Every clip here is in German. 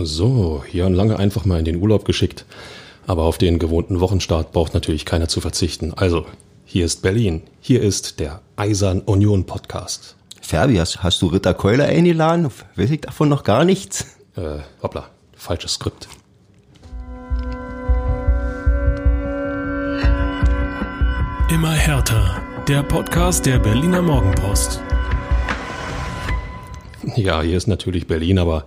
So, Jörn Lange einfach mal in den Urlaub geschickt. Aber auf den gewohnten Wochenstart braucht natürlich keiner zu verzichten. Also, hier ist Berlin. Hier ist der Eisern Union Podcast. Ferbi, hast, hast du Ritter Keuler eingeladen? Weiß ich davon noch gar nichts. Äh, hoppla, falsches Skript. Immer härter. Der Podcast der Berliner Morgenpost. Ja, hier ist natürlich Berlin, aber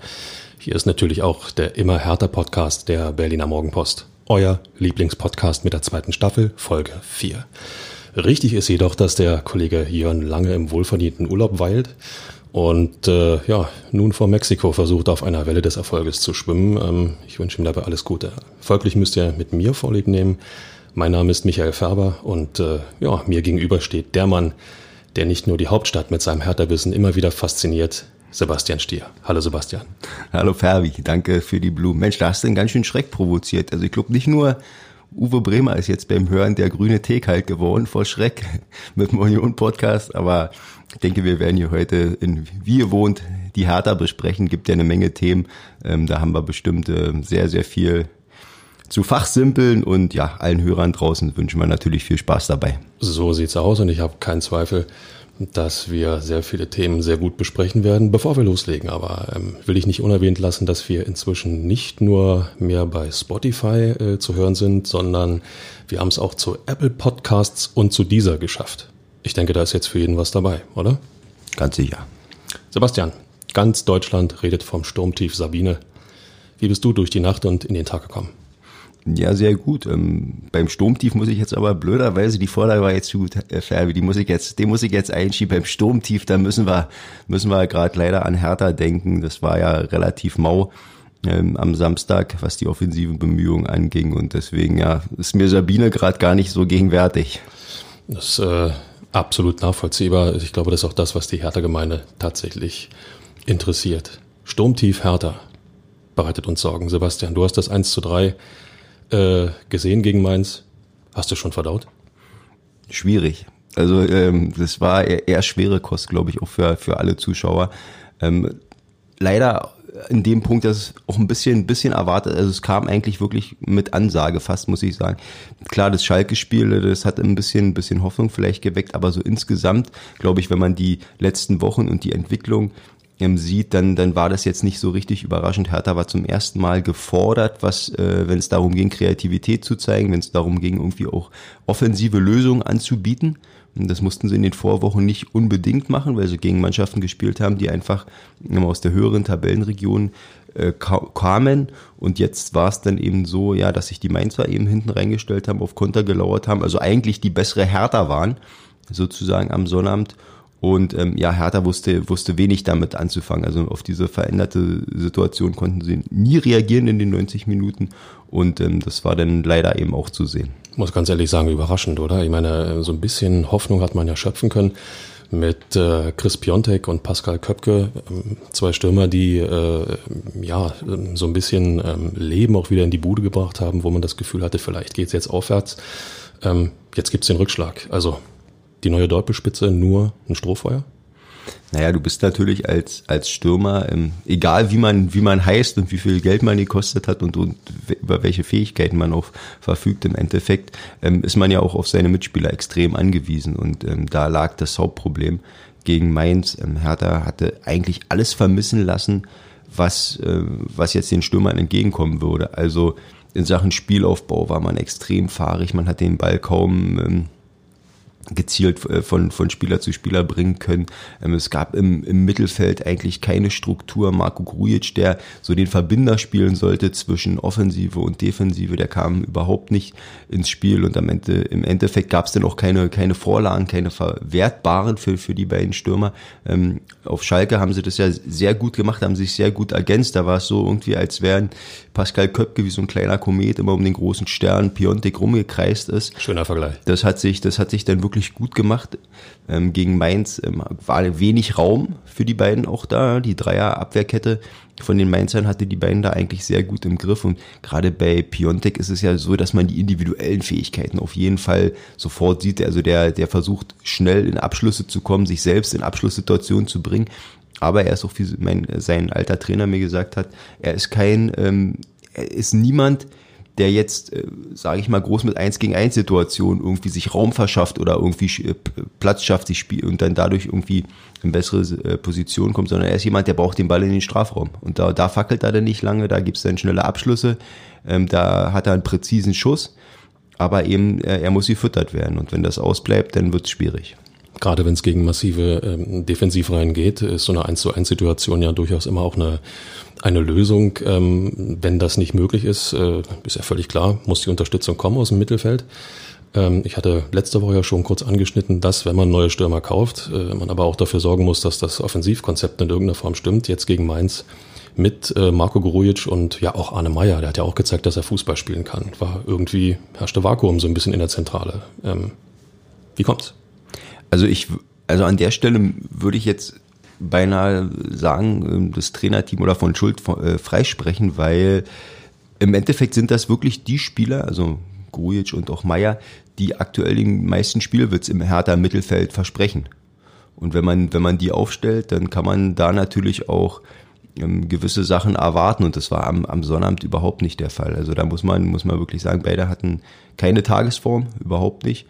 hier ist natürlich auch der immer härter Podcast der Berliner Morgenpost. Euer Lieblingspodcast mit der zweiten Staffel, Folge 4. Richtig ist jedoch, dass der Kollege Jörn lange im wohlverdienten Urlaub weilt und äh, ja, nun vor Mexiko versucht auf einer Welle des Erfolges zu schwimmen. Ähm, ich wünsche ihm dabei alles Gute. Folglich müsst ihr mit mir Vorlieb nehmen. Mein Name ist Michael Färber und äh, ja, mir gegenüber steht der Mann, der nicht nur die Hauptstadt mit seinem Hertha-Wissen immer wieder fasziniert, Sebastian Stier. Hallo Sebastian. Hallo Ferbi, danke für die Blumen. Mensch, da hast du einen ganz schön Schreck provoziert. Also ich glaube nicht nur Uwe Bremer ist jetzt beim Hören der grüne Tee kalt geworden vor Schreck mit dem Union-Podcast, aber ich denke, wir werden hier heute in wie ihr wohnt die Hertha besprechen. Gibt ja eine Menge Themen. Ähm, da haben wir bestimmt äh, sehr, sehr viel zu fachsimpeln und ja, allen Hörern draußen wünschen wir natürlich viel Spaß dabei. So sieht's aus und ich habe keinen Zweifel, dass wir sehr viele Themen sehr gut besprechen werden. Bevor wir loslegen, aber ähm, will ich nicht unerwähnt lassen, dass wir inzwischen nicht nur mehr bei Spotify äh, zu hören sind, sondern wir haben es auch zu Apple Podcasts und zu dieser geschafft. Ich denke, da ist jetzt für jeden was dabei, oder? Ganz sicher. Sebastian, ganz Deutschland redet vom Sturmtief Sabine. Wie bist du durch die Nacht und in den Tag gekommen? Ja, sehr gut. Ähm, beim Sturmtief muss ich jetzt aber blöderweise, die Vorlage war jetzt zu gut, äh, Ferbi, die muss ich jetzt, den muss ich jetzt einschieben. Beim Sturmtief, da müssen wir, müssen wir gerade leider an Hertha denken. Das war ja relativ mau ähm, am Samstag, was die offensiven Bemühungen anging. Und deswegen, ja, ist mir Sabine gerade gar nicht so gegenwärtig. Das ist äh, absolut nachvollziehbar. Ich glaube, das ist auch das, was die Hertha-Gemeinde tatsächlich interessiert. Sturmtief Hertha bereitet uns Sorgen. Sebastian, du hast das 1 zu 3 äh, gesehen gegen Mainz. Hast du schon verdaut? Schwierig. Also ähm, das war eher, eher schwere Kost, glaube ich, auch für, für alle Zuschauer. Ähm, leider in dem Punkt, dass es auch ein bisschen, ein bisschen erwartet, also es kam eigentlich wirklich mit Ansage fast, muss ich sagen. Klar, das Schalke-Spiel, das hat ein bisschen, ein bisschen Hoffnung vielleicht geweckt, aber so insgesamt, glaube ich, wenn man die letzten Wochen und die Entwicklung ähm, sieht, dann, dann war das jetzt nicht so richtig überraschend. Hertha war zum ersten Mal gefordert, was, äh, wenn es darum ging, Kreativität zu zeigen, wenn es darum ging, irgendwie auch offensive Lösungen anzubieten. Und das mussten sie in den Vorwochen nicht unbedingt machen, weil sie gegen Mannschaften gespielt haben, die einfach aus der höheren Tabellenregion äh, kamen. Und jetzt war es dann eben so, ja, dass sich die Mainzer eben hinten reingestellt haben, auf Konter gelauert haben, also eigentlich die bessere Hertha waren, sozusagen am Sonnabend. Und ähm, ja, Hertha wusste, wusste wenig damit anzufangen. Also auf diese veränderte Situation konnten sie nie reagieren in den 90 Minuten. Und ähm, das war dann leider eben auch zu sehen. Ich muss ganz ehrlich sagen, überraschend, oder? Ich meine, so ein bisschen Hoffnung hat man ja schöpfen können mit äh, Chris Piontek und Pascal Köpke, ähm, zwei Stürmer, die äh, ja so ein bisschen ähm, Leben auch wieder in die Bude gebracht haben, wo man das Gefühl hatte, vielleicht geht's jetzt aufwärts. Ähm, jetzt gibt's den Rückschlag. Also die neue Doppelspitze nur ein Strohfeuer? Naja, du bist natürlich als, als Stürmer, ähm, egal wie man, wie man heißt und wie viel Geld man gekostet hat und, und über welche Fähigkeiten man auch verfügt, im Endeffekt ähm, ist man ja auch auf seine Mitspieler extrem angewiesen. Und ähm, da lag das Hauptproblem gegen Mainz. Ähm, Hertha hatte eigentlich alles vermissen lassen, was, äh, was jetzt den Stürmern entgegenkommen würde. Also in Sachen Spielaufbau war man extrem fahrig, man hat den Ball kaum ähm, gezielt äh, von, von Spieler zu Spieler bringen können. Ähm, es gab im, im Mittelfeld eigentlich keine Struktur. Marco Grujic, der so den Verbinder spielen sollte zwischen Offensive und Defensive, der kam überhaupt nicht ins Spiel und am Ende, im Endeffekt gab es dann auch keine, keine Vorlagen, keine verwertbaren für, für die beiden Stürmer. Ähm, auf Schalke haben sie das ja sehr gut gemacht, haben sich sehr gut ergänzt. Da war es so irgendwie, als wären Pascal Köpke wie so ein kleiner Komet immer um den großen Stern Piontek rumgekreist ist. Schöner Vergleich. Das hat sich, das hat sich dann wirklich gut gemacht. Ähm, gegen Mainz ähm, war wenig Raum für die beiden auch da. Die Dreier-Abwehrkette von den Mainzern hatte die beiden da eigentlich sehr gut im Griff. Und gerade bei Piontek ist es ja so, dass man die individuellen Fähigkeiten auf jeden Fall sofort sieht. Also der, der versucht schnell in Abschlüsse zu kommen, sich selbst in Abschlusssituationen zu bringen aber er ist auch, wie mein, sein alter Trainer mir gesagt hat, er ist kein, ähm, er ist niemand, der jetzt, äh, sage ich mal, groß mit 1 gegen 1 Situationen irgendwie sich Raum verschafft oder irgendwie äh, Platz schafft, sich spielt und dann dadurch irgendwie in bessere äh, Position kommt, sondern er ist jemand, der braucht den Ball in den Strafraum. Und da, da fackelt er dann nicht lange, da gibt es dann schnelle Abschlüsse, ähm, da hat er einen präzisen Schuss, aber eben, äh, er muss gefüttert werden. Und wenn das ausbleibt, dann wird es schwierig. Gerade wenn es gegen massive ähm, Defensivreihen geht, ist so eine 1 zu 1 Situation ja durchaus immer auch eine, eine Lösung. Ähm, wenn das nicht möglich ist, äh, ist ja völlig klar, muss die Unterstützung kommen aus dem Mittelfeld. Ähm, ich hatte letzte Woche ja schon kurz angeschnitten, dass, wenn man neue Stürmer kauft, äh, man aber auch dafür sorgen muss, dass das Offensivkonzept in irgendeiner Form stimmt. Jetzt gegen Mainz mit äh, Marco Grujic und ja auch Arne Meyer, der hat ja auch gezeigt, dass er Fußball spielen kann. War irgendwie, herrschte Vakuum so ein bisschen in der Zentrale. Ähm, wie kommt's? Also ich, also an der Stelle würde ich jetzt beinahe sagen, ähm, das Trainerteam oder von Schuld äh, freisprechen, weil im Endeffekt sind das wirklich die Spieler, also Grujic und auch Meier, die aktuell den meisten Spielwitz im Hertha Mittelfeld versprechen. Und wenn man, wenn man die aufstellt, dann kann man da natürlich auch ähm, gewisse Sachen erwarten und das war am, am Sonnabend überhaupt nicht der Fall. Also da muss man, muss man wirklich sagen, beide hatten keine Tagesform, überhaupt nicht.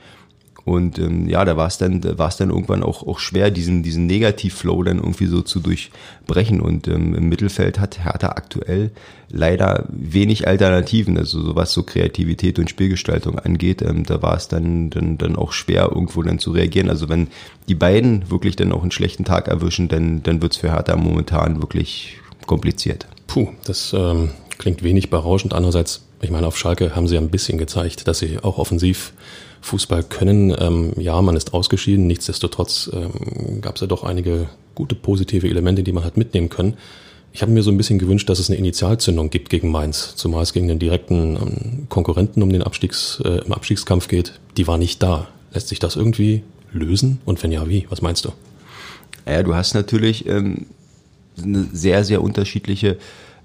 Und ähm, ja, da war es dann, war es dann irgendwann auch, auch schwer, diesen, diesen Negativflow dann irgendwie so zu durchbrechen. Und ähm, im Mittelfeld hat Hertha aktuell leider wenig Alternativen, also so was so Kreativität und Spielgestaltung angeht. Ähm, da war es dann, dann, dann auch schwer, irgendwo dann zu reagieren. Also wenn die beiden wirklich dann auch einen schlechten Tag erwischen, dann, dann wird's für Hertha momentan wirklich kompliziert. Puh, das ähm, klingt wenig berauschend. Andererseits, ich meine, auf Schalke haben sie ja ein bisschen gezeigt, dass sie auch offensiv Fußball können. Ähm, ja, man ist ausgeschieden. Nichtsdestotrotz ähm, gab es ja doch einige gute positive Elemente, die man hat mitnehmen können. Ich habe mir so ein bisschen gewünscht, dass es eine Initialzündung gibt gegen Mainz, zumal es gegen den direkten ähm, Konkurrenten um den Abstiegs, äh, im Abstiegskampf geht. Die war nicht da. Lässt sich das irgendwie lösen? Und wenn ja, wie? Was meinst du? Ja, du hast natürlich ähm, eine sehr, sehr unterschiedliche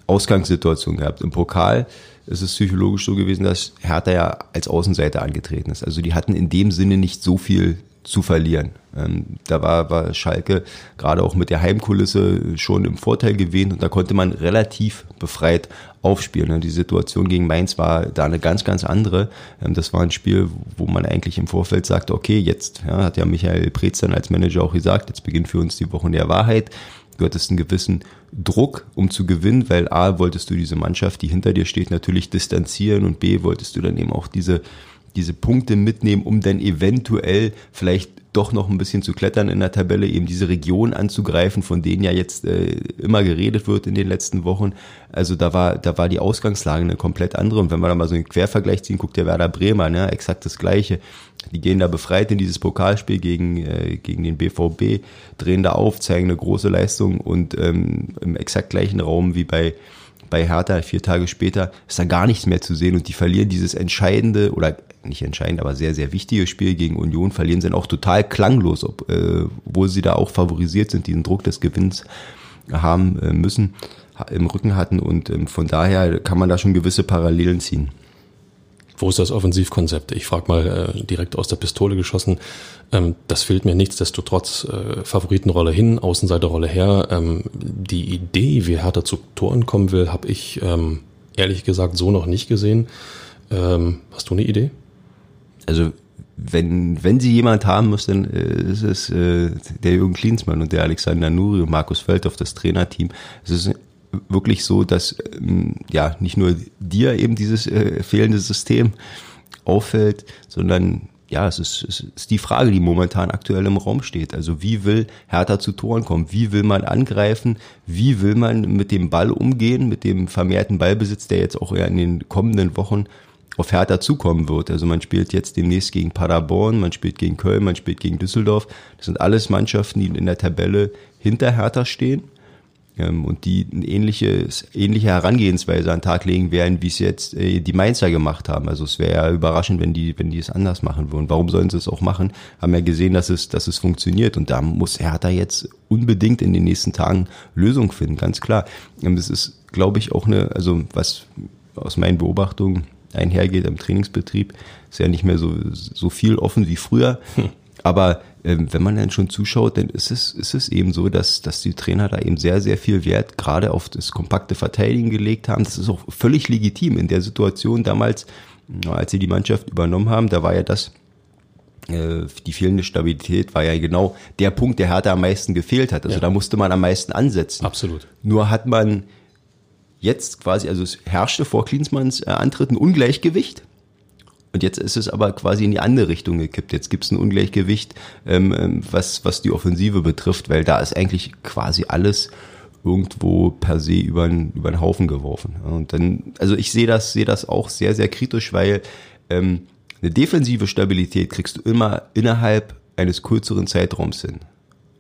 Ausgangssituation gehabt. Im Pokal ist es psychologisch so gewesen, dass Hertha ja als Außenseiter angetreten ist. Also die hatten in dem Sinne nicht so viel zu verlieren. Ähm, da war, war Schalke gerade auch mit der Heimkulisse schon im Vorteil gewesen und da konnte man relativ befreit aufspielen. Die Situation gegen Mainz war da eine ganz, ganz andere. Ähm, das war ein Spiel, wo man eigentlich im Vorfeld sagte, okay, jetzt ja, hat ja Michael Preetz dann als Manager auch gesagt, jetzt beginnt für uns die Woche der Wahrheit. Du hattest einen gewissen Druck, um zu gewinnen, weil A, wolltest du diese Mannschaft, die hinter dir steht, natürlich distanzieren und B, wolltest du dann eben auch diese, diese Punkte mitnehmen, um dann eventuell vielleicht doch noch ein bisschen zu klettern in der Tabelle, eben diese Region anzugreifen, von denen ja jetzt äh, immer geredet wird in den letzten Wochen. Also da war, da war die Ausgangslage eine komplett andere. Und wenn wir da mal so einen Quervergleich ziehen, guckt der Werder Bremer, ne, exakt das Gleiche. Die gehen da befreit in dieses Pokalspiel gegen, äh, gegen den BVB, drehen da auf, zeigen eine große Leistung und ähm, im exakt gleichen Raum wie bei bei Hertha vier Tage später ist da gar nichts mehr zu sehen und die verlieren dieses entscheidende oder nicht entscheidend, aber sehr, sehr wichtige Spiel gegen Union, verlieren sie dann auch total klanglos, obwohl äh, sie da auch favorisiert sind, diesen Druck des Gewinns haben äh, müssen, im Rücken hatten und ähm, von daher kann man da schon gewisse Parallelen ziehen. Wo ist das Offensivkonzept? Ich frage mal äh, direkt aus der Pistole geschossen. Ähm, das fehlt mir nichtsdestotrotz. Äh, Favoritenrolle hin, Außenseiterrolle her. Ähm, die Idee, wie Hertha zu Toren kommen will, habe ich ähm, ehrlich gesagt so noch nicht gesehen. Ähm, hast du eine Idee? Also wenn, wenn sie jemand haben muss, dann äh, ist es äh, der Jürgen Klinsmann und der Alexander Nuri und Markus Feldhoff, das Trainerteam. Es ist wirklich so, dass ähm, ja nicht nur dir eben dieses äh, fehlende System auffällt, sondern ja, es ist, es ist die Frage, die momentan aktuell im Raum steht. Also wie will Hertha zu Toren kommen? Wie will man angreifen? Wie will man mit dem Ball umgehen, mit dem vermehrten Ballbesitz, der jetzt auch eher in den kommenden Wochen auf Hertha zukommen wird. Also man spielt jetzt demnächst gegen Paderborn, man spielt gegen Köln, man spielt gegen Düsseldorf. Das sind alles Mannschaften, die in der Tabelle hinter Hertha stehen und die eine ähnliche, ähnliche Herangehensweise an den Tag legen werden, wie es jetzt äh, die Mainzer gemacht haben. Also es wäre ja überraschend, wenn die, wenn die es anders machen würden. Warum sollen sie es auch machen? Haben ja gesehen, dass es, dass es funktioniert und da muss Hertha jetzt unbedingt in den nächsten Tagen Lösung finden, ganz klar. Ähm, das ist, glaube ich, auch eine, also was aus meinen Beobachtungen einhergeht im Trainingsbetrieb, ist ja nicht mehr so, so viel offen wie früher. Aber ähm, wenn man dann schon zuschaut, dann ist es, ist es eben so, dass, dass die Trainer da eben sehr, sehr viel Wert gerade auf das kompakte Verteidigen gelegt haben. Das ist auch völlig legitim in der Situation damals, als sie die Mannschaft übernommen haben. Da war ja das, äh, die fehlende Stabilität war ja genau der Punkt, der Hertha am meisten gefehlt hat. Also ja. da musste man am meisten ansetzen. Absolut. Nur hat man jetzt quasi, also es herrschte vor Klinsmanns äh, Antritt ein Ungleichgewicht. Und jetzt ist es aber quasi in die andere Richtung gekippt. Jetzt gibt es ein Ungleichgewicht, ähm, ähm, was, was die Offensive betrifft, weil da ist eigentlich quasi alles irgendwo per se über den, über den Haufen geworfen. Und dann, also ich sehe das, sehe das auch sehr, sehr kritisch, weil ähm, eine defensive Stabilität kriegst du immer innerhalb eines kürzeren Zeitraums hin.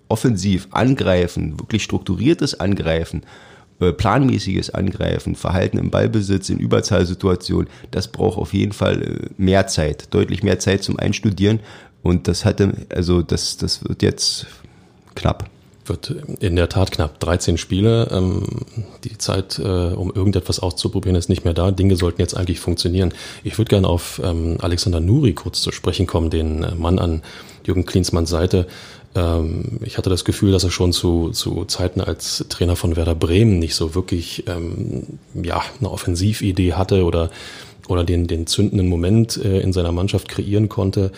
Offensiv, angreifen, wirklich strukturiertes Angreifen planmäßiges Angreifen, Verhalten im Ballbesitz, in Überzahlsituationen, das braucht auf jeden Fall äh, mehr Zeit, deutlich mehr Zeit zum Einstudieren. Und das hatte, also das, das wird jetzt knapp. Wird in der Tat knapp. 13 Spiele. Ähm, die Zeit, äh, um irgendetwas auszuprobieren, ist nicht mehr da. Dinge sollten jetzt eigentlich funktionieren. Ich würde gerne auf ähm, Alexander Nuri kurz zu sprechen kommen, den äh, Mann an Jürgen Klinsmanns Seite. Ähm, ich hatte das Gefühl, dass er schon zu, zu Zeiten als Trainer von Werder Bremen nicht so wirklich ähm, ja, eine Offensividee hatte oder, oder den, den zündenden Moment äh, in seiner Mannschaft kreieren konnte.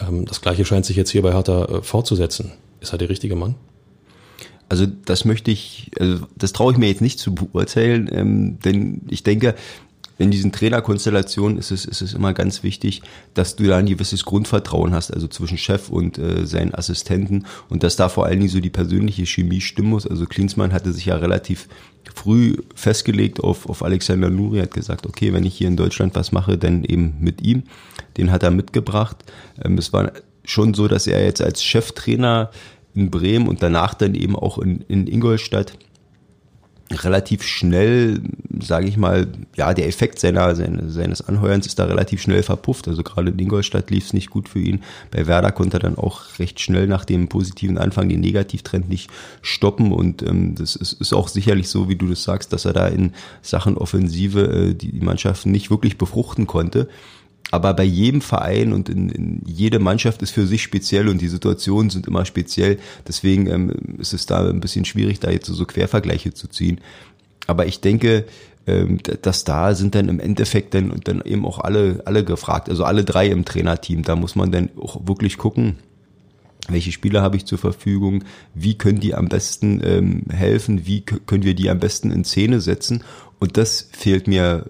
Ähm, das gleiche scheint sich jetzt hier bei Hertha äh, fortzusetzen. Ist er der richtige Mann? Also das möchte ich, also das traue ich mir jetzt nicht zu beurteilen, ähm, denn ich denke, in diesen Trainerkonstellationen ist es, ist es immer ganz wichtig, dass du da ein gewisses Grundvertrauen hast, also zwischen Chef und äh, seinen Assistenten und dass da vor allen Dingen so die persönliche Chemie stimmen muss. Also Klinsmann hatte sich ja relativ früh festgelegt auf, auf Alexander Nuri, hat gesagt, okay, wenn ich hier in Deutschland was mache, dann eben mit ihm. Den hat er mitgebracht. Ähm, es war schon so, dass er jetzt als Cheftrainer in Bremen und danach dann eben auch in, in Ingolstadt relativ schnell, sage ich mal, ja, der Effekt seiner, seines Anheuerns ist da relativ schnell verpufft. Also gerade in Ingolstadt lief es nicht gut für ihn. Bei Werder konnte er dann auch recht schnell nach dem positiven Anfang den Negativtrend nicht stoppen. Und ähm, das ist, ist auch sicherlich so, wie du das sagst, dass er da in Sachen Offensive äh, die, die Mannschaften nicht wirklich befruchten konnte. Aber bei jedem Verein und in, in jede Mannschaft ist für sich speziell und die Situationen sind immer speziell. Deswegen ähm, ist es da ein bisschen schwierig, da jetzt so Quervergleiche zu ziehen. Aber ich denke, ähm, dass da sind dann im Endeffekt dann, dann eben auch alle, alle gefragt, also alle drei im Trainerteam. Da muss man dann auch wirklich gucken, welche Spieler habe ich zur Verfügung, wie können die am besten ähm, helfen, wie können wir die am besten in Szene setzen. Und das fehlt mir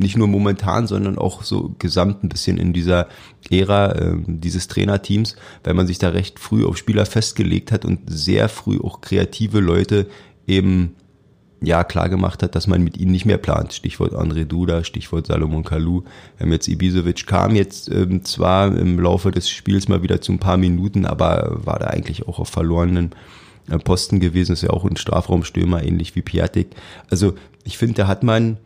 nicht nur momentan, sondern auch so gesamt ein bisschen in dieser Ära äh, dieses Trainerteams, weil man sich da recht früh auf Spieler festgelegt hat und sehr früh auch kreative Leute eben ja klar gemacht hat, dass man mit ihnen nicht mehr plant. Stichwort André Duda, Stichwort Salomon Kalou. Haben jetzt Ibisevic kam jetzt ähm, zwar im Laufe des Spiels mal wieder zu ein paar Minuten, aber war da eigentlich auch auf verlorenen äh, Posten gewesen. Ist ja auch ein Strafraumstürmer, ähnlich wie Piatek. Also ich finde, da hat man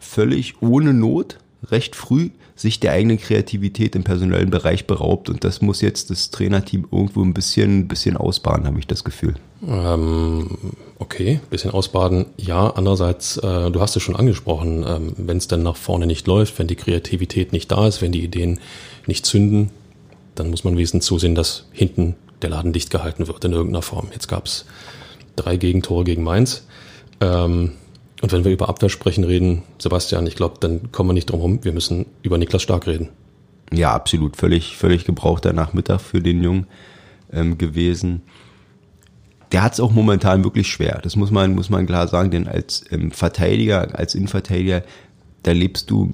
völlig ohne Not recht früh sich der eigenen Kreativität im personellen Bereich beraubt und das muss jetzt das Trainerteam irgendwo ein bisschen, ein bisschen ausbaden, habe ich das Gefühl. Ähm, okay, bisschen ausbaden, ja. Andererseits, äh, du hast es schon angesprochen, ähm, wenn es dann nach vorne nicht läuft, wenn die Kreativität nicht da ist, wenn die Ideen nicht zünden, dann muss man wesentlich zusehen, dass hinten der Laden dicht gehalten wird in irgendeiner Form. Jetzt gab es drei Gegentore gegen Mainz. Ähm, und wenn wir über Abwehr sprechen reden, Sebastian, ich glaube, dann kommen wir nicht drum herum. Wir müssen über Niklas Stark reden. Ja, absolut. Völlig, völlig gebrauchter Nachmittag für den Jungen ähm, gewesen. Der hat es auch momentan wirklich schwer. Das muss man, muss man klar sagen, denn als ähm, Verteidiger, als Innenverteidiger, da lebst du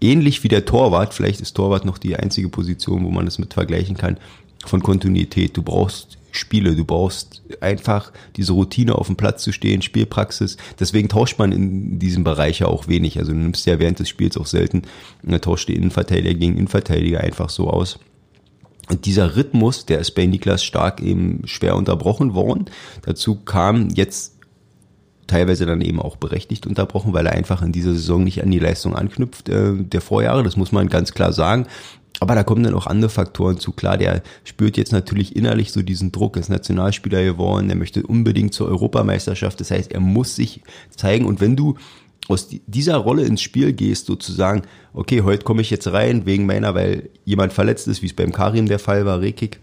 ähnlich wie der Torwart. Vielleicht ist Torwart noch die einzige Position, wo man das mit vergleichen kann, von Kontinuität. Du brauchst Spiele. Du brauchst einfach diese Routine auf dem Platz zu stehen, Spielpraxis. Deswegen tauscht man in diesem Bereich ja auch wenig. Also du nimmst ja während des Spiels auch selten, äh, tauscht die Innenverteidiger gegen Innenverteidiger einfach so aus. Und dieser Rhythmus, der ist bei Niklas Stark eben schwer unterbrochen worden. Dazu kam jetzt teilweise dann eben auch berechtigt unterbrochen, weil er einfach in dieser Saison nicht an die Leistung anknüpft äh, der Vorjahre. Das muss man ganz klar sagen. Aber da kommen dann auch andere Faktoren zu. Klar, der spürt jetzt natürlich innerlich so diesen Druck, ist Nationalspieler geworden, der möchte unbedingt zur Europameisterschaft. Das heißt, er muss sich zeigen. Und wenn du aus dieser Rolle ins Spiel gehst, sozusagen, okay, heute komme ich jetzt rein wegen meiner, weil jemand verletzt ist, wie es beim Karim der Fall war, Rekik,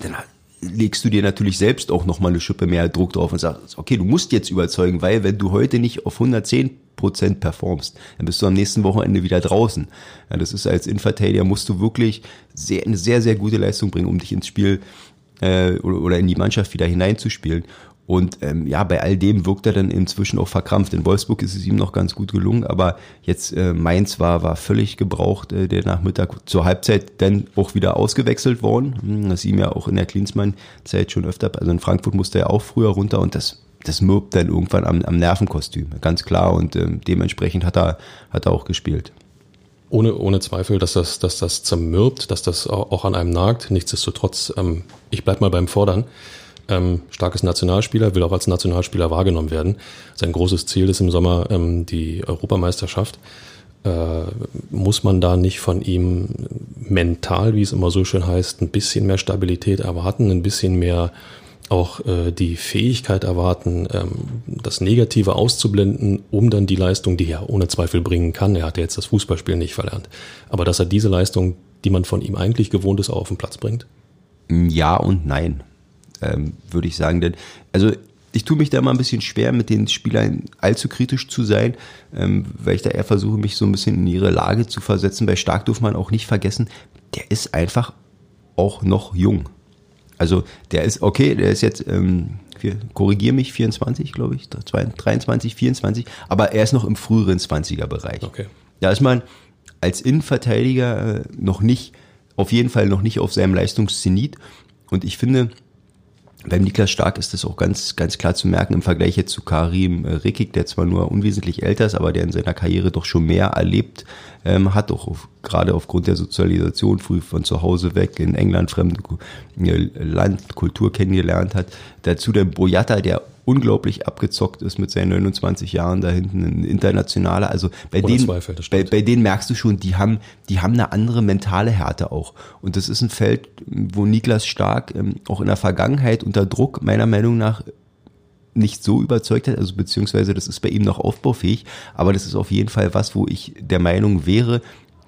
dann legst du dir natürlich selbst auch nochmal eine Schippe mehr Druck drauf und sagst, okay, du musst jetzt überzeugen, weil wenn du heute nicht auf 110 Prozent performst, dann bist du am nächsten Wochenende wieder draußen. Ja, das ist als Innenverteidiger musst du wirklich sehr, eine sehr, sehr gute Leistung bringen, um dich ins Spiel äh, oder, in die Mannschaft wieder hineinzuspielen. Und ähm, ja, bei all dem wirkt er dann inzwischen auch verkrampft. In Wolfsburg ist es ihm noch ganz gut gelungen, aber jetzt äh, Mainz war, war völlig gebraucht, äh, der Nachmittag zur Halbzeit dann auch wieder ausgewechselt worden. Hm, das ist ihm ja auch in der Klinsmann-Zeit schon öfter, also in Frankfurt musste er auch früher runter und das, das mürbt dann irgendwann am, am Nervenkostüm, ganz klar. Und ähm, dementsprechend hat er, hat er auch gespielt. Ohne, ohne Zweifel, dass das, dass das zermürbt, dass das auch an einem nagt. Nichtsdestotrotz, ähm, ich bleib mal beim Fordern ähm, starkes Nationalspieler, will auch als Nationalspieler wahrgenommen werden. Sein großes Ziel ist im Sommer ähm, die Europameisterschaft. Äh, muss man da nicht von ihm mental, wie es immer so schön heißt, ein bisschen mehr Stabilität erwarten, ein bisschen mehr auch äh, die Fähigkeit erwarten, ähm, das Negative auszublenden, um dann die Leistung, die er ohne Zweifel bringen kann, er hat ja jetzt das Fußballspiel nicht verlernt, aber dass er diese Leistung, die man von ihm eigentlich gewohnt ist, auch auf den Platz bringt? Ja und nein ähm, würde ich sagen. Denn, also ich tue mich da mal ein bisschen schwer, mit den Spielern allzu kritisch zu sein, ähm, weil ich da eher versuche, mich so ein bisschen in ihre Lage zu versetzen. Bei Stark darf man auch nicht vergessen, der ist einfach auch noch jung. Also der ist, okay, der ist jetzt, ähm, korrigiere mich, 24, glaube ich, 23, 24, aber er ist noch im früheren 20er-Bereich. Okay. Da ist man als Innenverteidiger äh, noch nicht, auf jeden Fall noch nicht auf seinem Leistungszenit. Und ich finde, beim Niklas Stark ist das auch ganz, ganz klar zu merken im Vergleich jetzt zu Karim Rekik, der zwar nur unwesentlich älter ist, aber der in seiner Karriere doch schon mehr erlebt ähm, hat, auch auf, gerade aufgrund der Sozialisation, früh von zu Hause weg in England fremde äh, Land, Kultur kennengelernt hat. Dazu der Boyata, der unglaublich abgezockt ist mit seinen 29 Jahren da hinten, ein internationaler. Also bei denen, Zweifel, bei, bei denen merkst du schon, die haben, die haben eine andere mentale Härte auch. Und das ist ein Feld, wo Niklas Stark ähm, auch in der Vergangenheit unter Druck meiner Meinung nach nicht so überzeugt hat, also beziehungsweise das ist bei ihm noch aufbaufähig, aber das ist auf jeden Fall was, wo ich der Meinung wäre,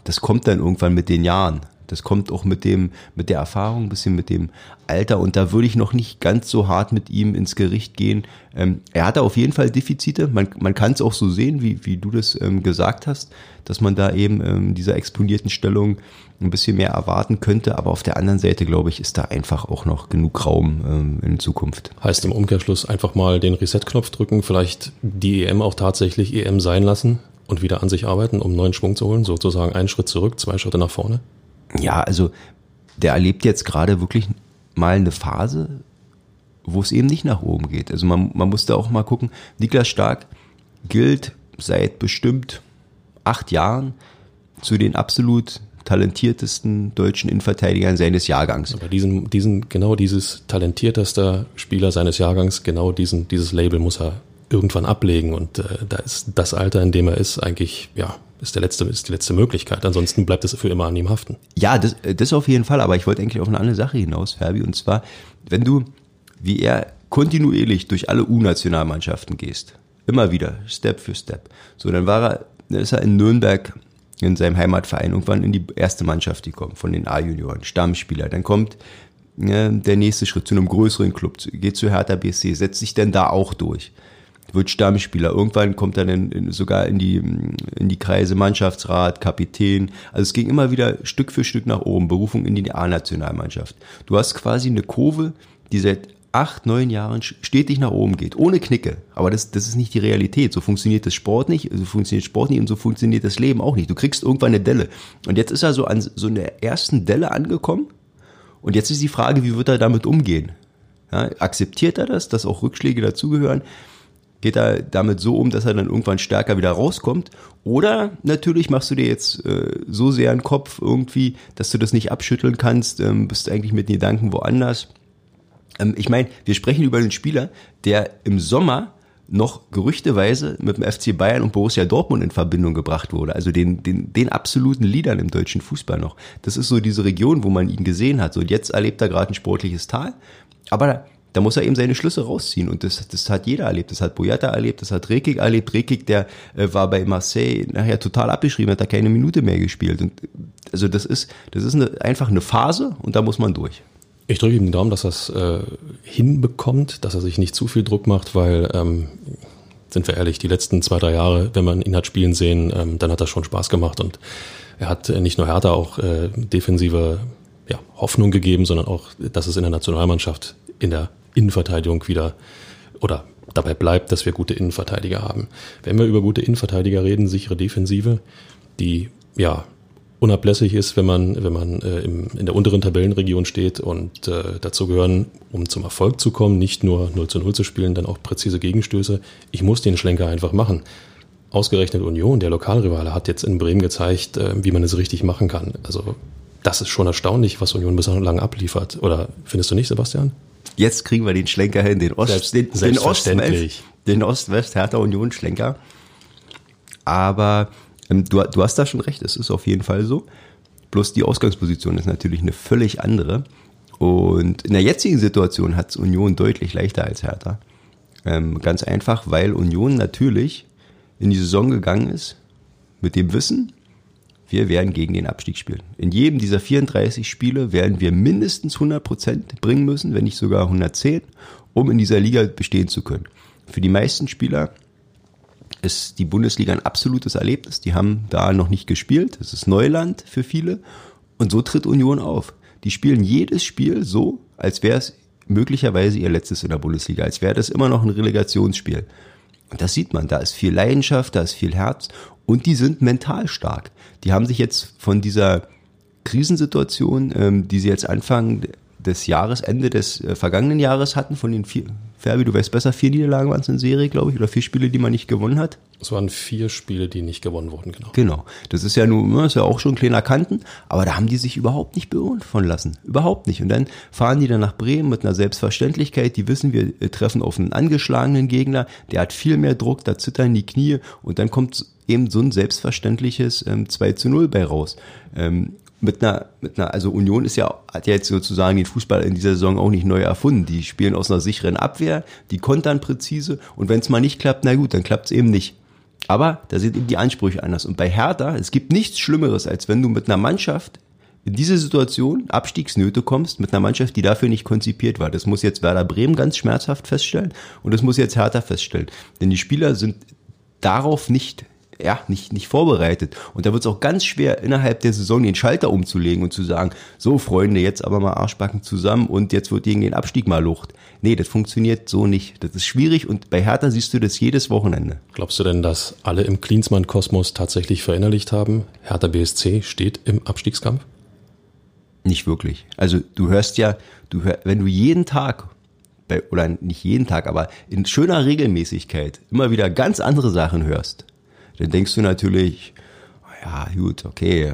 das kommt dann irgendwann mit den Jahren. Das kommt auch mit dem, mit der Erfahrung, ein bisschen mit dem Alter. Und da würde ich noch nicht ganz so hart mit ihm ins Gericht gehen. Ähm, er hatte auf jeden Fall Defizite. Man, man kann es auch so sehen, wie, wie du das ähm, gesagt hast, dass man da eben ähm, dieser exponierten Stellung ein bisschen mehr erwarten könnte. Aber auf der anderen Seite, glaube ich, ist da einfach auch noch genug Raum ähm, in Zukunft. Heißt im Umkehrschluss einfach mal den Reset-Knopf drücken, vielleicht die EM auch tatsächlich EM sein lassen und wieder an sich arbeiten, um neuen Schwung zu holen, sozusagen einen Schritt zurück, zwei Schritte nach vorne? Ja, also der erlebt jetzt gerade wirklich mal eine Phase, wo es eben nicht nach oben geht. Also man, man muss da auch mal gucken. Niklas Stark gilt seit bestimmt acht Jahren zu den absolut talentiertesten deutschen Innenverteidigern seines Jahrgangs. Aber diesen, diesen, genau dieses talentiertester Spieler seines Jahrgangs, genau diesen, dieses Label muss er irgendwann ablegen und äh, da ist das Alter, in dem er ist, eigentlich, ja, ist, der letzte, ist die letzte Möglichkeit. Ansonsten bleibt es für immer an ihm haften. Ja, das, das auf jeden Fall. Aber ich wollte eigentlich auf eine andere Sache hinaus, Ferbi. Und zwar, wenn du, wie er, kontinuierlich durch alle U-Nationalmannschaften gehst, immer wieder, Step für Step. So, dann war er, ist er in Nürnberg in seinem Heimatverein irgendwann in die erste Mannschaft gekommen, von den A-Junioren, Stammspieler. Dann kommt ja, der nächste Schritt zu einem größeren Club, geht zu Hertha BSC, setzt sich dann da auch durch wird Stammspieler. Irgendwann kommt er dann sogar in die, in die Kreise Mannschaftsrat, Kapitän. Also es ging immer wieder Stück für Stück nach oben. Berufung in die A-Nationalmannschaft. Du hast quasi eine Kurve, die seit acht, neun Jahren stetig nach oben geht, ohne Knicke. Aber das, das ist nicht die Realität. So funktioniert das Sport nicht, so funktioniert Sport nicht und so funktioniert das Leben auch nicht. Du kriegst irgendwann eine Delle. Und jetzt ist er so an so einer ersten Delle angekommen. Und jetzt ist die Frage, wie wird er damit umgehen? Ja, akzeptiert er das, dass auch Rückschläge dazugehören? Geht er damit so um, dass er dann irgendwann stärker wieder rauskommt. Oder natürlich machst du dir jetzt äh, so sehr einen Kopf irgendwie, dass du das nicht abschütteln kannst, ähm, bist eigentlich mit den Gedanken woanders. Ähm, ich meine, wir sprechen über einen Spieler, der im Sommer noch gerüchteweise mit dem FC Bayern und Borussia Dortmund in Verbindung gebracht wurde. Also den, den, den absoluten Leadern im deutschen Fußball noch. Das ist so diese Region, wo man ihn gesehen hat. So, und jetzt erlebt er gerade ein sportliches Tal. Aber da muss er eben seine Schlüsse rausziehen. Und das, das hat jeder erlebt. Das hat Boyata erlebt, das hat Rekik erlebt. Rekik, der äh, war bei Marseille nachher total abgeschrieben, hat da keine Minute mehr gespielt. Und also das ist, das ist eine, einfach eine Phase und da muss man durch. Ich drücke ihm den Daumen, dass er es äh, hinbekommt, dass er sich nicht zu viel Druck macht, weil, ähm, sind wir ehrlich, die letzten zwei, drei Jahre, wenn man ihn hat spielen sehen, ähm, dann hat das schon Spaß gemacht und er hat äh, nicht nur Hertha auch äh, defensive ja, Hoffnung gegeben, sondern auch, dass es in der Nationalmannschaft in der Innenverteidigung wieder oder dabei bleibt, dass wir gute Innenverteidiger haben. Wenn wir über gute Innenverteidiger reden, sichere Defensive, die ja unablässig ist, wenn man, wenn man äh, im, in der unteren Tabellenregion steht und äh, dazu gehören, um zum Erfolg zu kommen, nicht nur 0 zu 0 zu spielen, dann auch präzise Gegenstöße. Ich muss den Schlenker einfach machen. Ausgerechnet Union, der Lokalrivale, hat jetzt in Bremen gezeigt, äh, wie man es richtig machen kann. Also das ist schon erstaunlich, was Union bislang abliefert. Oder findest du nicht, Sebastian? Jetzt kriegen wir den Schlenker hin, den Ost, Selbst, den, den Ost-West, den Ost-West Hertha Union Schlenker. Aber ähm, du, du hast da schon recht, es ist auf jeden Fall so. Bloß die Ausgangsposition ist natürlich eine völlig andere. Und in der jetzigen Situation hat es Union deutlich leichter als Hertha. Ähm, ganz einfach, weil Union natürlich in die Saison gegangen ist mit dem Wissen, wir werden gegen den Abstieg spielen. In jedem dieser 34 Spiele werden wir mindestens 100 Prozent bringen müssen, wenn nicht sogar 110, um in dieser Liga bestehen zu können. Für die meisten Spieler ist die Bundesliga ein absolutes Erlebnis. Die haben da noch nicht gespielt. Es ist Neuland für viele. Und so tritt Union auf. Die spielen jedes Spiel so, als wäre es möglicherweise ihr letztes in der Bundesliga, als wäre das immer noch ein Relegationsspiel. Und das sieht man, da ist viel Leidenschaft, da ist viel Herz und die sind mental stark. Die haben sich jetzt von dieser Krisensituation, ähm, die sie jetzt Anfang des Jahres, Ende des äh, vergangenen Jahres hatten, von den vier, Ferbi, du weißt besser, vier Niederlagen waren es in Serie, glaube ich, oder vier Spiele, die man nicht gewonnen hat. Es waren vier Spiele, die nicht gewonnen wurden, genau. Genau. Das ist ja nun, das ist ja auch schon ein kleiner Kanten, aber da haben die sich überhaupt nicht belohnt von lassen. Überhaupt nicht. Und dann fahren die dann nach Bremen mit einer Selbstverständlichkeit, die wissen, wir treffen auf einen angeschlagenen Gegner, der hat viel mehr Druck, da zittern die Knie und dann kommt eben so ein selbstverständliches ähm, 2 zu 0 bei raus. Ähm, mit einer, mit einer, also Union ist ja, hat ja jetzt sozusagen den Fußball in dieser Saison auch nicht neu erfunden. Die spielen aus einer sicheren Abwehr, die kontern präzise und wenn es mal nicht klappt, na gut, dann klappt es eben nicht. Aber da sind eben die Ansprüche anders. Und bei Hertha, es gibt nichts Schlimmeres, als wenn du mit einer Mannschaft in diese Situation Abstiegsnöte kommst, mit einer Mannschaft, die dafür nicht konzipiert war. Das muss jetzt Werder Bremen ganz schmerzhaft feststellen und das muss jetzt Hertha feststellen. Denn die Spieler sind darauf nicht ja, nicht, nicht vorbereitet. Und da wird es auch ganz schwer, innerhalb der Saison den Schalter umzulegen und zu sagen, so Freunde, jetzt aber mal Arschbacken zusammen und jetzt wird gegen den Abstieg mal Lucht. Nee, das funktioniert so nicht. Das ist schwierig und bei Hertha siehst du das jedes Wochenende. Glaubst du denn, dass alle im Klinsmann-Kosmos tatsächlich verinnerlicht haben, Hertha BSC steht im Abstiegskampf? Nicht wirklich. Also du hörst ja, du hör, wenn du jeden Tag bei, oder nicht jeden Tag, aber in schöner Regelmäßigkeit immer wieder ganz andere Sachen hörst, dann denkst du natürlich, ja, gut, okay,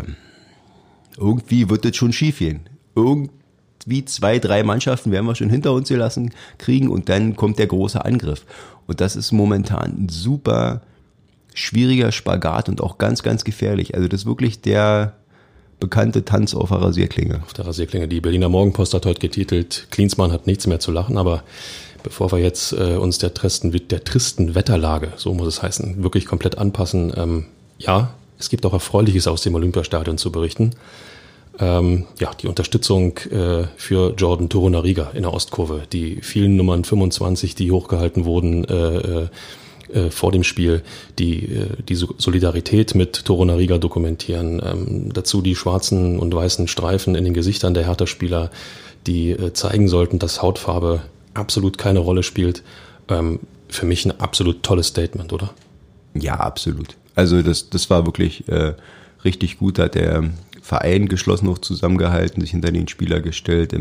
irgendwie wird das schon schief gehen. Irgendwie zwei, drei Mannschaften werden wir schon hinter uns gelassen kriegen und dann kommt der große Angriff. Und das ist momentan ein super schwieriger Spagat und auch ganz, ganz gefährlich. Also das ist wirklich der bekannte Tanz auf der Rasierklinge. Auf der Rasierklinge. Die Berliner Morgenpost hat heute getitelt, Klinsmann hat nichts mehr zu lachen, aber bevor wir jetzt äh, uns der tristen, der tristen Wetterlage, so muss es heißen, wirklich komplett anpassen. Ähm, ja, es gibt auch Erfreuliches aus dem Olympiastadion zu berichten. Ähm, ja, die Unterstützung äh, für Jordan Torunariga in der Ostkurve, die vielen Nummern 25, die hochgehalten wurden äh, äh, äh, vor dem Spiel, die äh, die Solidarität mit Torunariga dokumentieren, ähm, dazu die schwarzen und weißen Streifen in den Gesichtern der Hertha-Spieler, die äh, zeigen sollten, dass Hautfarbe absolut keine Rolle spielt. Ähm, für mich ein absolut tolles Statement, oder? Ja, absolut. Also das, das war wirklich äh, richtig gut, hat der Verein geschlossen noch zusammengehalten, sich hinter den Spieler gestellt,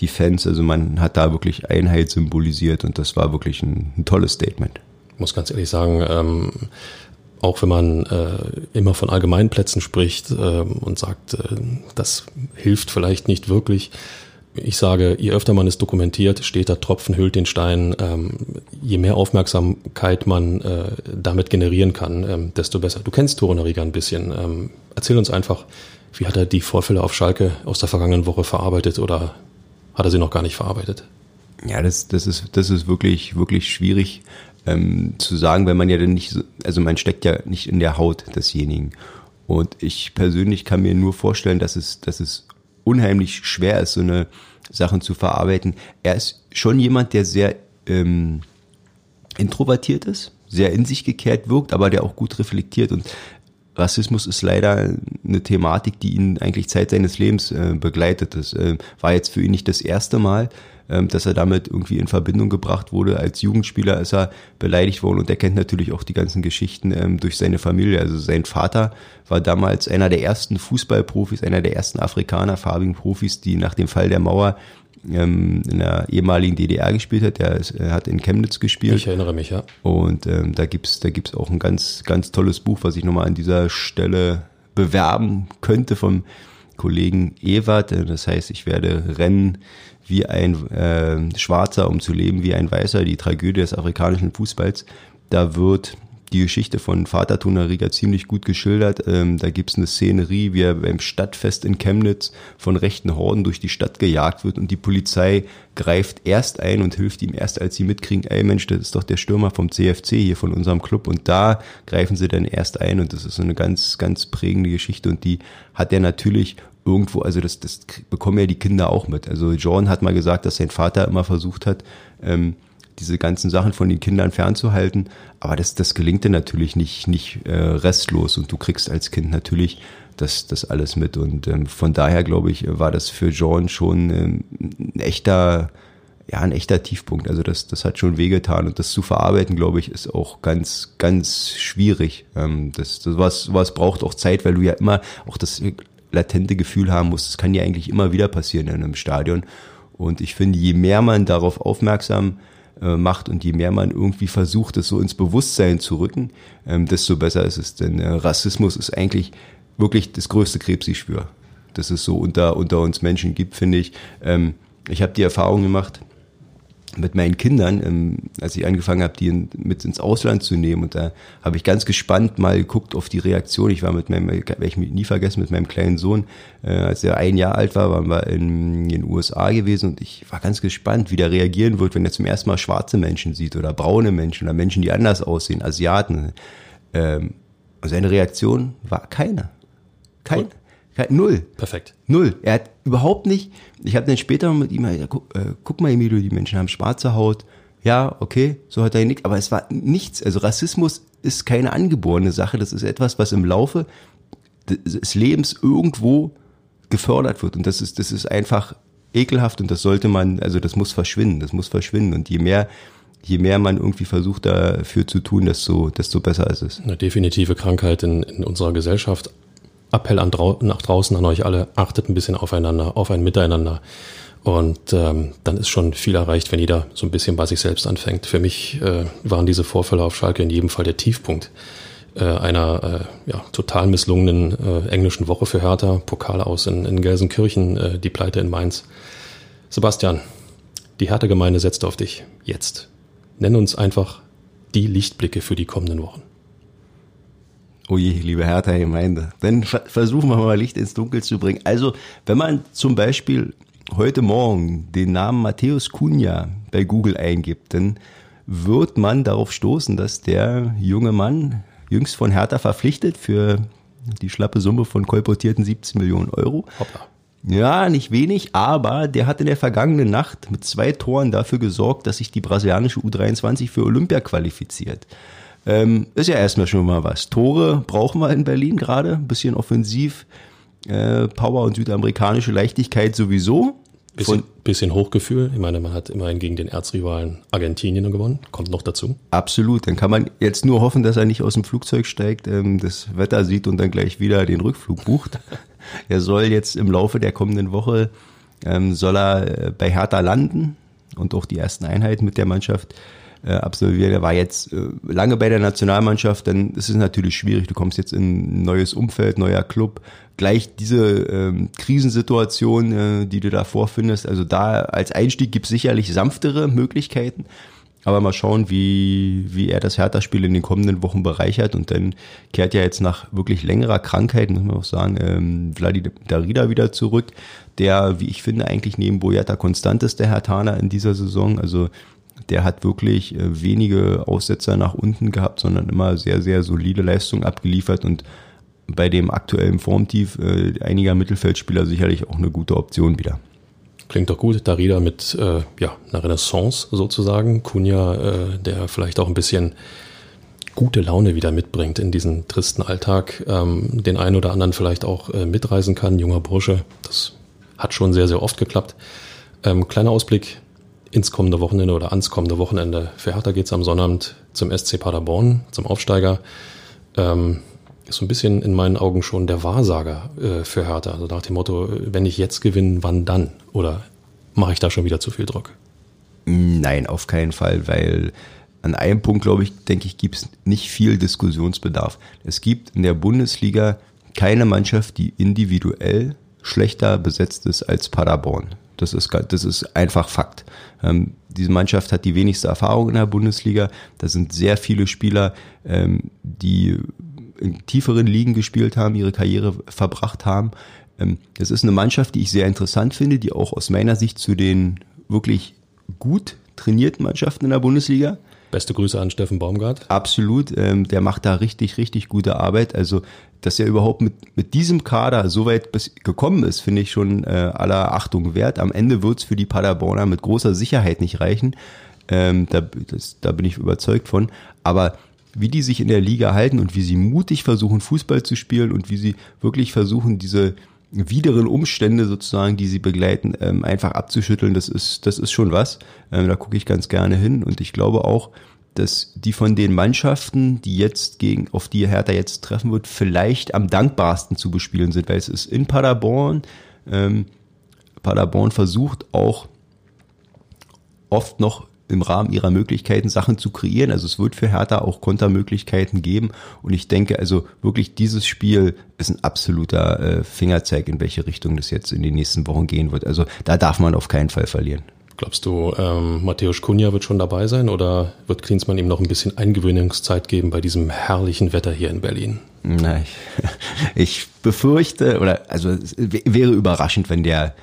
die Fans, also man hat da wirklich Einheit symbolisiert und das war wirklich ein, ein tolles Statement. Ich muss ganz ehrlich sagen, ähm, auch wenn man äh, immer von Allgemeinplätzen spricht äh, und sagt, äh, das hilft vielleicht nicht wirklich, ich sage, je öfter man es dokumentiert, steht da Tropfen hüllt den Stein. Ähm, je mehr Aufmerksamkeit man äh, damit generieren kann, ähm, desto besser. Du kennst Torunariga ein bisschen. Ähm, erzähl uns einfach, wie hat er die Vorfälle auf Schalke aus der vergangenen Woche verarbeitet oder hat er sie noch gar nicht verarbeitet? Ja, das, das ist, das ist wirklich, wirklich schwierig ähm, zu sagen, wenn man ja dann nicht, also man steckt ja nicht in der Haut desjenigen. Und ich persönlich kann mir nur vorstellen, dass es, dass es unheimlich schwer ist, so eine Sachen zu verarbeiten. Er ist schon jemand, der sehr ähm, introvertiert ist, sehr in sich gekehrt wirkt, aber der auch gut reflektiert und Rassismus ist leider eine Thematik, die ihn eigentlich Zeit seines Lebens äh, begleitet. Das äh, war jetzt für ihn nicht das erste Mal, dass er damit irgendwie in Verbindung gebracht wurde. Als Jugendspieler ist er beleidigt worden und er kennt natürlich auch die ganzen Geschichten ähm, durch seine Familie. Also sein Vater war damals einer der ersten Fußballprofis, einer der ersten Afrikaner, farbigen Profis, die nach dem Fall der Mauer ähm, in der ehemaligen DDR gespielt hat. Der ist, er hat in Chemnitz gespielt. Ich erinnere mich, ja. Und ähm, da gibt's da gibt's auch ein ganz, ganz tolles Buch, was ich nochmal an dieser Stelle bewerben könnte vom Kollegen Ewert. Das heißt, ich werde rennen wie ein äh, Schwarzer, um zu leben wie ein Weißer, die Tragödie des afrikanischen Fußballs. Da wird die Geschichte von Vater Tunariga ziemlich gut geschildert. Ähm, da gibt's eine Szenerie, wie er beim Stadtfest in Chemnitz von rechten Horden durch die Stadt gejagt wird und die Polizei greift erst ein und hilft ihm erst, als sie mitkriegen, ey Mensch, das ist doch der Stürmer vom CFC hier von unserem Club und da greifen sie dann erst ein und das ist so eine ganz, ganz prägende Geschichte und die hat er natürlich irgendwo, also das, das bekommen ja die Kinder auch mit. Also John hat mal gesagt, dass sein Vater immer versucht hat, ähm, diese ganzen Sachen von den Kindern fernzuhalten. Aber das, das gelingt dir natürlich nicht, nicht äh, restlos und du kriegst als Kind natürlich das, das alles mit. Und ähm, von daher, glaube ich, war das für John schon ähm, ein echter, ja, ein echter Tiefpunkt. Also das, das hat schon wehgetan und das zu verarbeiten, glaube ich, ist auch ganz, ganz schwierig. Ähm, das, das was, was braucht auch Zeit, weil du ja immer auch das latente Gefühl haben musst, das kann ja eigentlich immer wieder passieren in einem Stadion. Und ich finde, je mehr man darauf aufmerksam äh, macht und je mehr man irgendwie versucht, das so ins Bewusstsein zu rücken, ähm, desto besser ist es. Denn äh, Rassismus ist eigentlich wirklich das größte Krebs, ich schwöre. Das es so unter, unter uns Menschen gibt, finde ich. Ähm, ich habe die Erfahrung gemacht, mit meinen Kindern, ähm, als ich angefangen habe, die in, mit ins Ausland zu nehmen. Und da habe ich ganz gespannt mal geguckt auf die Reaktion. Ich war mit meinem, werde ich nie vergessen, mit meinem kleinen Sohn, äh, als er ein Jahr alt war, waren wir in, in den USA gewesen und ich war ganz gespannt, wie der reagieren wird, wenn er zum ersten Mal schwarze Menschen sieht oder braune Menschen oder Menschen, die anders aussehen, Asiaten. Ähm, und seine Reaktion war keine. Keine. Null. Perfekt. Null. Er hat überhaupt nicht, ich habe dann später mit ihm, gesagt, guck, äh, guck mal Emilio, die Menschen haben schwarze Haut. Ja, okay, so hat er nichts, aber es war nichts. Also Rassismus ist keine angeborene Sache, das ist etwas, was im Laufe des Lebens irgendwo gefördert wird. Und das ist, das ist einfach ekelhaft und das sollte man, also das muss verschwinden, das muss verschwinden. Und je mehr, je mehr man irgendwie versucht dafür zu tun, desto, desto besser ist es. Eine definitive Krankheit in, in unserer Gesellschaft, Appell an drau nach draußen an euch alle, achtet ein bisschen aufeinander, auf ein Miteinander. Und ähm, dann ist schon viel erreicht, wenn jeder so ein bisschen bei sich selbst anfängt. Für mich äh, waren diese Vorfälle auf Schalke in jedem Fall der Tiefpunkt äh, einer äh, ja, total misslungenen äh, englischen Woche für Hertha. Pokal aus in, in Gelsenkirchen, äh, die Pleite in Mainz. Sebastian, die Hertha-Gemeinde setzt auf dich. Jetzt. Nenn uns einfach die Lichtblicke für die kommenden Wochen. Oh je, liebe Hertha-Gemeinde. Dann versuchen wir mal Licht ins Dunkel zu bringen. Also, wenn man zum Beispiel heute Morgen den Namen Matthäus Cunha bei Google eingibt, dann wird man darauf stoßen, dass der junge Mann jüngst von Hertha verpflichtet für die schlappe Summe von kolportierten 17 Millionen Euro. Hoppla. Ja, nicht wenig, aber der hat in der vergangenen Nacht mit zwei Toren dafür gesorgt, dass sich die brasilianische U23 für Olympia qualifiziert. Ähm, ist ja erstmal schon mal was. Tore brauchen wir in Berlin gerade, ein bisschen offensiv, äh, Power und südamerikanische Leichtigkeit sowieso. Bisschen, bisschen Hochgefühl. Ich meine, man hat immerhin gegen den Erzrivalen Argentinien gewonnen. Kommt noch dazu. Absolut. Dann kann man jetzt nur hoffen, dass er nicht aus dem Flugzeug steigt, ähm, das Wetter sieht und dann gleich wieder den Rückflug bucht. er soll jetzt im Laufe der kommenden Woche ähm, soll er äh, bei Hertha landen und auch die ersten Einheiten mit der Mannschaft äh, absolviert. Er war jetzt äh, lange bei der Nationalmannschaft, dann ist es natürlich schwierig. Du kommst jetzt in ein neues Umfeld, neuer Club, gleich diese ähm, Krisensituation, äh, die du da vorfindest. Also da als Einstieg gibt es sicherlich sanftere Möglichkeiten. Aber mal schauen, wie, wie er das Hertha-Spiel in den kommenden Wochen bereichert. Und dann kehrt ja jetzt nach wirklich längerer Krankheit, muss man auch sagen, ähm, Vladimir Darida wieder zurück, der, wie ich finde, eigentlich neben Boyata konstant ist, der Herr Tana in dieser Saison. Also der hat wirklich äh, wenige Aussetzer nach unten gehabt, sondern immer sehr, sehr solide Leistung abgeliefert und bei dem aktuellen Formtief äh, einiger Mittelfeldspieler sicherlich auch eine gute Option wieder. Klingt doch gut. Darida mit äh, ja, einer Renaissance sozusagen. Kunja, äh, der vielleicht auch ein bisschen gute Laune wieder mitbringt in diesen tristen Alltag. Ähm, den einen oder anderen vielleicht auch äh, mitreisen kann. Junger Bursche. Das hat schon sehr, sehr oft geklappt. Ähm, kleiner Ausblick ins kommende Wochenende oder ans kommende Wochenende. Für Hertha geht es am Sonnabend zum SC Paderborn, zum Aufsteiger. Ähm, ist so ein bisschen in meinen Augen schon der Wahrsager äh, für Hertha. Also nach dem Motto, wenn ich jetzt gewinne, wann dann? Oder mache ich da schon wieder zu viel Druck? Nein, auf keinen Fall, weil an einem Punkt, glaube ich, denke ich, gibt es nicht viel Diskussionsbedarf. Es gibt in der Bundesliga keine Mannschaft, die individuell schlechter besetzt ist als Paderborn. Das ist, das ist einfach Fakt. Ähm, diese Mannschaft hat die wenigste Erfahrung in der Bundesliga. Da sind sehr viele Spieler, ähm, die in tieferen Ligen gespielt haben, ihre Karriere verbracht haben. Ähm, das ist eine Mannschaft, die ich sehr interessant finde, die auch aus meiner Sicht zu den wirklich gut trainierten Mannschaften in der Bundesliga. Beste Grüße an Steffen Baumgart. Absolut, ähm, der macht da richtig, richtig gute Arbeit. Also, dass er überhaupt mit, mit diesem Kader so weit bis gekommen ist, finde ich schon äh, aller Achtung wert. Am Ende wird es für die Paderborner mit großer Sicherheit nicht reichen. Ähm, da, das, da bin ich überzeugt von. Aber wie die sich in der Liga halten und wie sie mutig versuchen, Fußball zu spielen und wie sie wirklich versuchen, diese wideren Umstände sozusagen, die sie begleiten, ähm, einfach abzuschütteln, das ist, das ist schon was. Ähm, da gucke ich ganz gerne hin und ich glaube auch, dass die von den Mannschaften, die jetzt gegen, auf die Hertha jetzt treffen wird, vielleicht am dankbarsten zu bespielen sind, weil es ist in Paderborn. Ähm, Paderborn versucht auch oft noch im Rahmen ihrer Möglichkeiten Sachen zu kreieren. Also es wird für Hertha auch Kontermöglichkeiten geben. Und ich denke also wirklich, dieses Spiel ist ein absoluter äh, Fingerzeig, in welche Richtung das jetzt in den nächsten Wochen gehen wird. Also da darf man auf keinen Fall verlieren. Glaubst du, ähm, Matthäus Kunja wird schon dabei sein oder wird Klinsmann ihm noch ein bisschen Eingewöhnungszeit geben bei diesem herrlichen Wetter hier in Berlin? Na, ich, ich befürchte, oder also es wäre überraschend, wenn der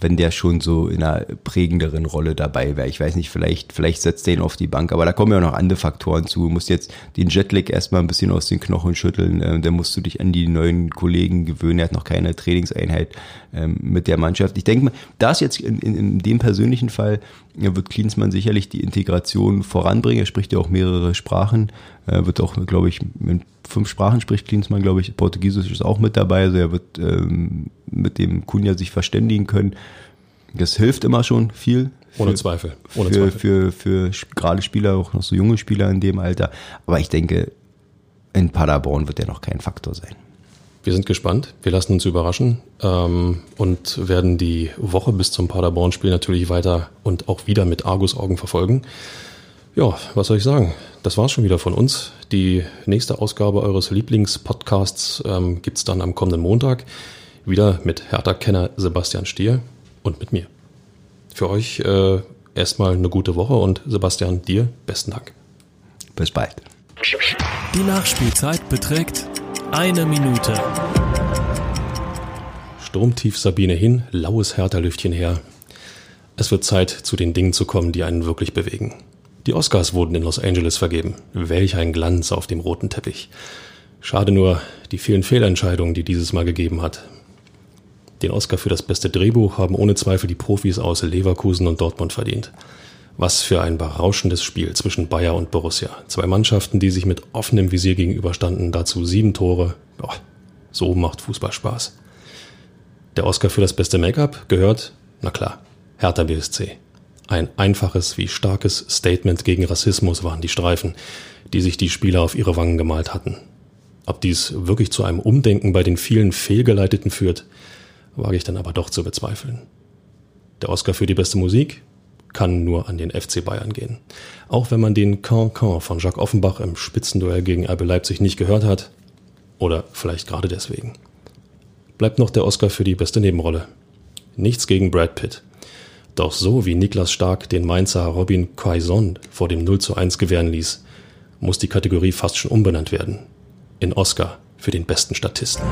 wenn der schon so in einer prägenderen Rolle dabei wäre. Ich weiß nicht, vielleicht, vielleicht setzt er ihn auf die Bank, aber da kommen ja noch andere Faktoren zu. Du musst jetzt den Jetlag erstmal ein bisschen aus den Knochen schütteln, äh, dann musst du dich an die neuen Kollegen gewöhnen. Er hat noch keine Trainingseinheit ähm, mit der Mannschaft. Ich denke mal, da ist jetzt in, in, in dem persönlichen Fall, ja, wird Klinsmann sicherlich die Integration voranbringen. Er spricht ja auch mehrere Sprachen, äh, wird auch, glaube ich, mit fünf Sprachen spricht Klinsmann, glaube ich. Portugiesisch ist auch mit dabei, also er wird ähm, mit dem Kunja sich verständigen können. Das hilft immer schon viel. Ohne für, Zweifel. Ohne für, Zweifel. Für, für, für gerade Spieler, auch noch so junge Spieler in dem Alter. Aber ich denke, in Paderborn wird er noch kein Faktor sein. Wir sind gespannt. Wir lassen uns überraschen ähm, und werden die Woche bis zum Paderborn-Spiel natürlich weiter und auch wieder mit Argus-Augen verfolgen. Ja, was soll ich sagen? Das war's schon wieder von uns. Die nächste Ausgabe eures Lieblingspodcasts ähm, gibt's dann am kommenden Montag. Wieder mit Hertha-Kenner Sebastian Stier und mit mir. Für euch äh, erstmal eine gute Woche und Sebastian, dir besten Dank. Bis bald. Die Nachspielzeit beträgt eine Minute. Sturmtief Sabine hin, laues Hertha-Lüftchen her. Es wird Zeit, zu den Dingen zu kommen, die einen wirklich bewegen. Die Oscars wurden in Los Angeles vergeben. Welch ein Glanz auf dem roten Teppich. Schade nur die vielen Fehlentscheidungen, die dieses Mal gegeben hat. Den Oscar für das beste Drehbuch haben ohne Zweifel die Profis aus Leverkusen und Dortmund verdient. Was für ein berauschendes Spiel zwischen Bayer und Borussia. Zwei Mannschaften, die sich mit offenem Visier gegenüberstanden, dazu sieben Tore. Boah, so macht Fußball Spaß. Der Oscar für das beste Make-up gehört, na klar, Hertha BSC. Ein einfaches wie starkes Statement gegen Rassismus waren die Streifen, die sich die Spieler auf ihre Wangen gemalt hatten. Ob dies wirklich zu einem Umdenken bei den vielen Fehlgeleiteten führt, wage ich dann aber doch zu bezweifeln. Der Oscar für die beste Musik kann nur an den FC Bayern gehen. Auch wenn man den Can-Can von Jacques Offenbach im Spitzenduell gegen RB Leipzig nicht gehört hat. Oder vielleicht gerade deswegen. Bleibt noch der Oscar für die beste Nebenrolle. Nichts gegen Brad Pitt. Doch so wie Niklas Stark den Mainzer Robin Quaison vor dem 0 zu 1 gewähren ließ, muss die Kategorie fast schon umbenannt werden. In Oscar für den besten Statisten.